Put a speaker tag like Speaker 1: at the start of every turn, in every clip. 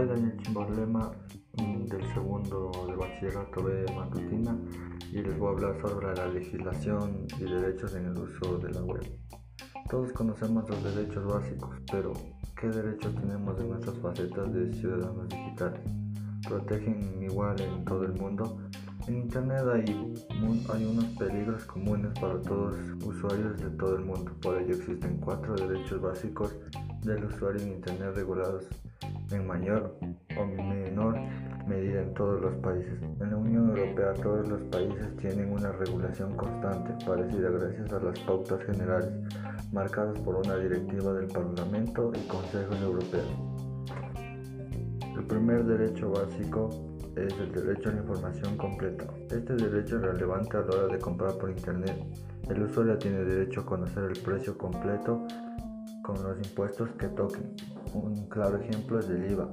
Speaker 1: el problema mm, del segundo de bachillerato B matutina y les voy a hablar sobre la legislación y derechos en el uso de la web. Todos conocemos los derechos básicos, pero ¿qué derechos tenemos en nuestras facetas de ciudadanos digitales? ¿Protegen igual en todo el mundo? En Internet hay, hay unos peligros comunes para todos usuarios de todo el mundo, por ello existen cuatro derechos básicos del usuario en Internet regulados en mayor o menor medida en todos los países. En la Unión Europea todos los países tienen una regulación constante, parecida gracias a las pautas generales marcadas por una directiva del Parlamento y Consejo Europeo. El primer derecho básico es el derecho a la información completa. Este derecho es relevante a la hora de comprar por Internet. El usuario tiene derecho a conocer el precio completo con los impuestos que toquen. Un claro ejemplo es el IVA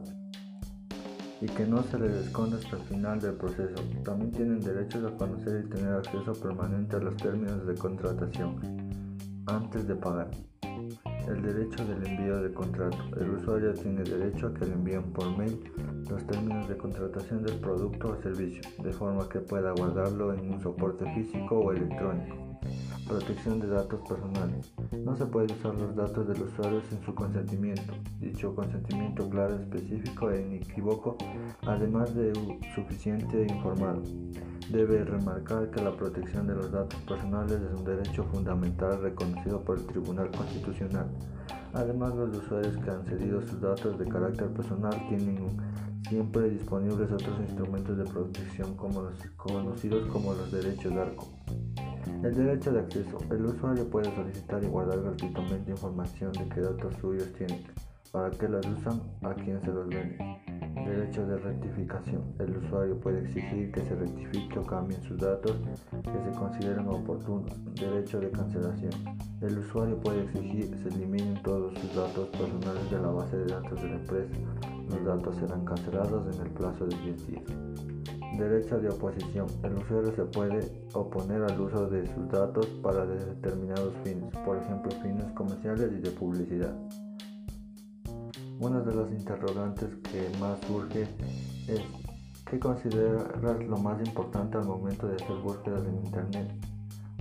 Speaker 1: y que no se les esconda hasta el final del proceso. También tienen derecho a conocer y tener acceso permanente a los términos de contratación antes de pagar. El derecho del envío de contrato. El usuario tiene derecho a que le envíen por mail los términos de contratación del producto o servicio, de forma que pueda guardarlo en un soporte físico o electrónico. Protección de datos personales. No se puede usar los datos del usuario sin su consentimiento. Dicho consentimiento claro, específico e inequívoco, además de suficiente e informado. Debe remarcar que la protección de los datos personales es un derecho fundamental reconocido por el Tribunal Constitucional. Además, los usuarios que han cedido sus datos de carácter personal tienen siempre disponibles otros instrumentos de protección conocidos como los derechos de arco. El derecho de acceso. El usuario puede solicitar y guardar gratuitamente información de qué datos suyos tienen, para qué los usan, a quién se los vende. Derecho de rectificación. El usuario puede exigir que se rectifique o cambien sus datos que se consideren oportunos. Derecho de cancelación. El usuario puede exigir que se eliminen todos sus datos personales de la base de datos de la empresa. Los datos serán cancelados en el plazo de 10 días. Derecho de oposición. El usuario se puede oponer al uso de sus datos para determinados fines, por ejemplo fines comerciales y de publicidad. Una de las interrogantes que más surge es ¿qué consideras lo más importante al momento de hacer búsquedas en Internet?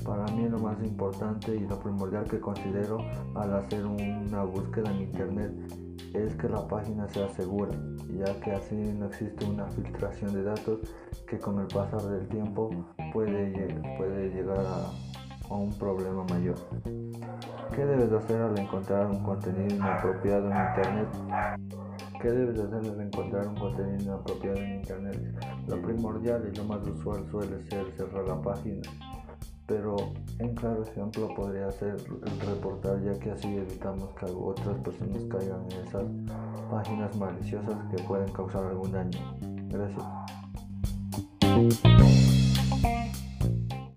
Speaker 1: Para mí lo más importante y lo primordial que considero al hacer una búsqueda en Internet es que la página sea segura, ya que así no existe una filtración de datos que con el pasar del tiempo puede, llegar a, a un problema mayor. ¿Qué debes hacer al encontrar un contenido inapropiado en Internet? ¿Qué debes hacer al encontrar un contenido inapropiado en Internet? Lo primordial y lo más usual suele ser cerrar la página pero un claro ejemplo podría ser el reportar ya que así evitamos que otras personas caigan en esas páginas maliciosas que pueden causar algún daño. Gracias.